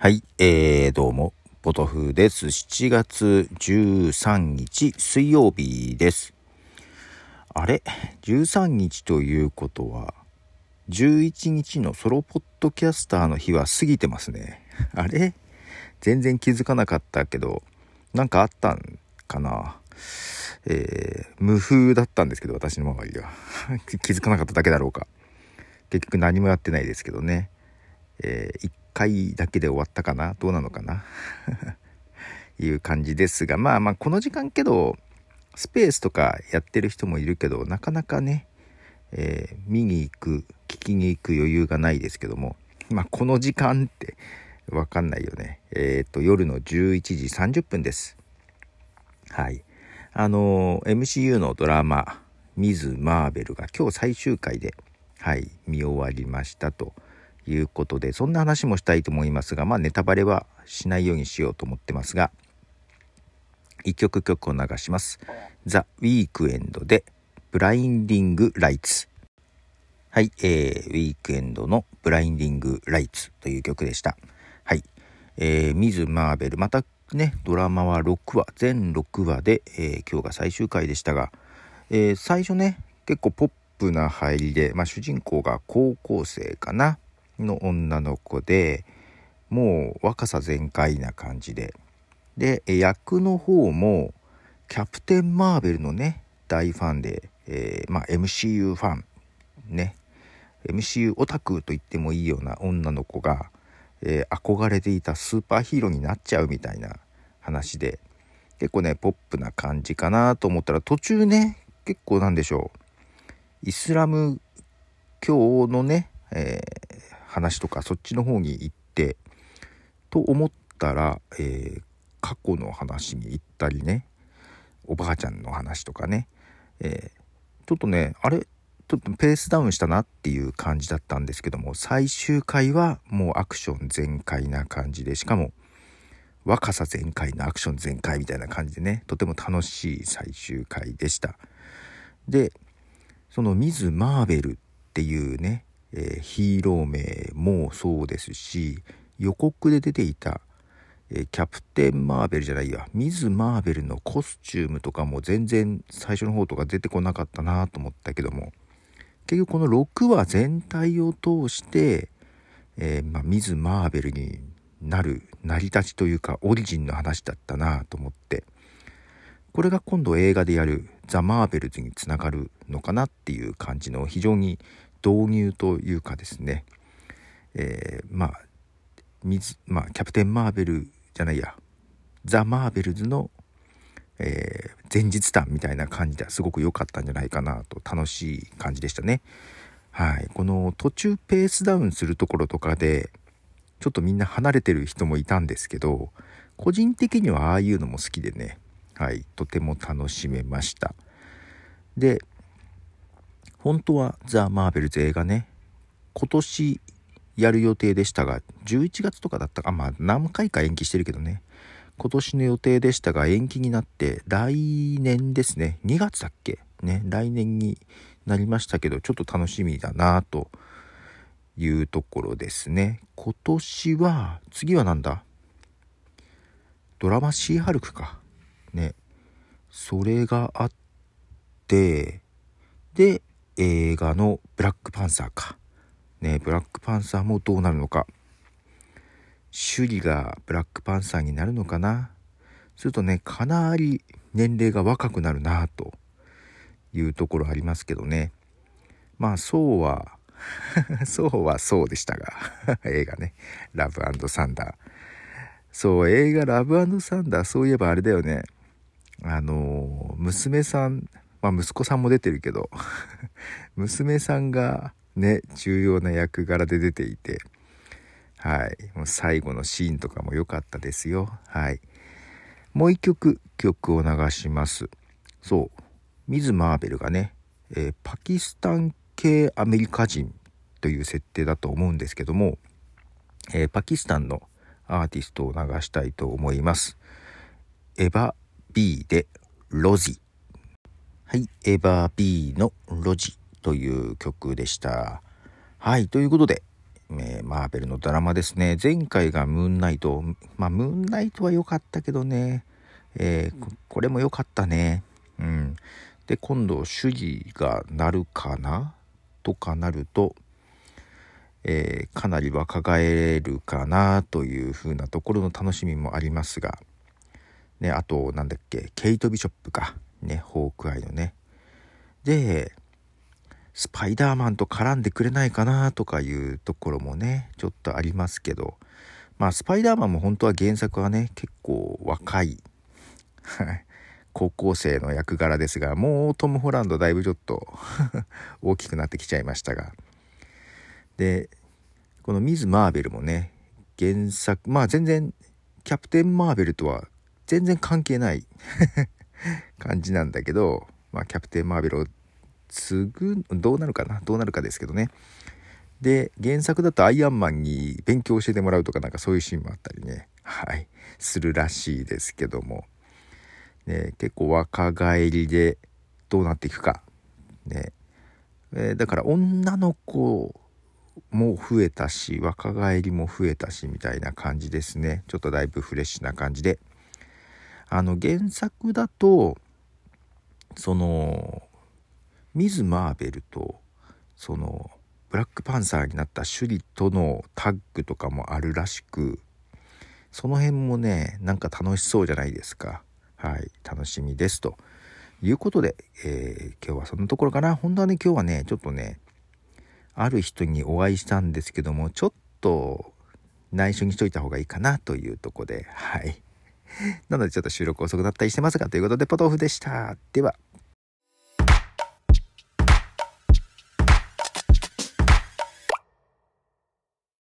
はい、えー、どうも、ポトフです。7月13日水曜日です。あれ ?13 日ということは、11日のソロポッドキャスターの日は過ぎてますね。あれ？全然気づかなかったけど、なんかあったんかな？えー、無風だったんですけど、私の周りは。気づかなかっただけだろうか。結局何もやってないですけどね。えー、1回だけで終わったかな？どうなのかな？いう感じですが、まあまあこの時間けど、スペースとかやってる人もいるけど、なかなかね、えー、見に行く、聞きに行く余裕がないですけども、まあこの時間ってわかんないよね。えっ、と、夜の11時30分です。はい。あの、MCU のドラマ、ミズ・マーベルが今日最終回で、はい、見終わりましたということで、そんな話もしたいと思いますが、まあネタバレはしないようにしようと思ってますが、一曲曲を流します。ザ・ウィークエンドで、ブラインディング・ライツ。はい、えー、ウィークエンドのブラインディング・ライツという曲でした。はい、えー、ミズ・マーベル、またね、ドラマは6話、全6話で、えー今日が最終回でしたが、えー最初ね、結構ポップな入りで、まあ、主人公が高校生かなの女の子で、もう若さ全開な感じで。で、役の方も、キャプテン・マーベルのね、大ファンで、えーまあ、MCU ファン、ね、MCU オタクと言ってもいいような女の子が、えー憧れていたスーパーヒーローになっちゃうみたいな話で。結構ねポップな感じかなと思ったら途中ね結構なんでしょう。イスラム教のね、えー話とかそっちの方に行ってと思ったら、えー過去の話に行ったりねおばあちゃんの話とかね、えーちょっとねあれちょっとペースダウンしたなっていう感じだったんですけども最終回はもうアクション全開な感じでしかも若さ全開のアクション全開みたいな感じでねとても楽しい最終回でした。でそのミズ・マーベルっていうね、えーヒーロー名もそうですし予告で出ていた、えーキャプテン・マーベルじゃないやミズ・マーベルのコスチュームとかも全然最初の方とか出てこなかったなと思ったけども結局この6話全体を通して、えーまあ、ミズ・マーベルになる成り立ちというかオリジンの話だったなと思ってこれが今度映画でやる「ザ・マーベルズ」につながるのかなっていう感じの非常に導入というかですね、えーまあミズまあキャプテン・マーベルじゃないやザ・マーベルズのえー前日談みたいな感じですごく良かったんじゃないかなと楽しい感じでしたね。はい、この途中ペースダウンするところとかでちょっとみんな離れてる人もいたんですけど個人的にはああいうのも好きでね、はい、とても楽しめました。で本当はザ・マーベルズ映画ね。今年やる予定でしたが11月とかだったか。まあ何回か延期してるけどね。今年の予定でしたが延期になって来年ですね。2月だっけ？ね来年になりましたけどちょっと楽しみだなというところですね。今年は次はなんだ？ドラマシーハルクか。ね。それがあってで映画のブラックパンサーか。ねブラックパンサーもどうなるのか。首里がブラックパンサーになるのかな。するとねかなり年齢が若くなるなと。いうところありますけどね。まあそうは そうはそうでしたが 映画ね。ラブサンダー。そう映画ラブサンダーそういえばあれだよね。あの娘さんまあ息子さんも出てるけど 娘さんがね重要な役柄で出ていてはい。もう最後のシーンとかも良かったですよ。はい。もう一曲曲を流します。そう。ミズ・マーベルがね、えーパキスタン系アメリカ人という設定だと思うんですけども、えーパキスタンのアーティストを流したいと思います。エヴァ B でロジ。はい。エヴァー B のロジという曲でした。はい。ということで、えー、マーベルのドラマですね。前回がムーンナイト。まあ、ムーンナイトは良かったけどね。えー、これも良かったね。うん。で、今度、主義がなるかな？とかなると、えー、かなり若返るかなという風なところの楽しみもありますが、ね、あと、なんだっけ、ケイト・ビショップか。ね、ホークアイのね。で、スパイダーマンと絡んでくれないかなとかいうところもね、ちょっとありますけど、まあ、スパイダーマンも本当は原作はね、結構若い、高校生の役柄ですが、もうトム・ホランドだいぶちょっと 大きくなってきちゃいましたが。で、このミズ・マーベルもね、原作、まあ全然、キャプテン・マーベルとは全然関係ない 感じなんだけど、まあ、キャプテン・マーベルを継ぐどうなるかな？どうなるかですけどね。で原作だとアイアンマンに勉強教えてもらうとかなんかそういうシーンもあったりね。はい。するらしいですけども、ね、結構若返りでどうなっていくか。ね、えー、だから女の子も増えたし若返りも増えたしみたいな感じですね。ちょっとだいぶフレッシュな感じで。あの原作だとそのミズ・マーベルとそのブラックパンサーになったシュリとのタッグとかもあるらしくその辺もねなんか楽しそうじゃないですか。はい楽しみですと。いうことで、えー、今日はそんなところかな。本当はね今日はねちょっとねある人にお会いしたんですけどもちょっと内緒にしといた方がいいかなというとこではい。なのでちょっと収録遅くなったりしてますがということでポトフでした。では。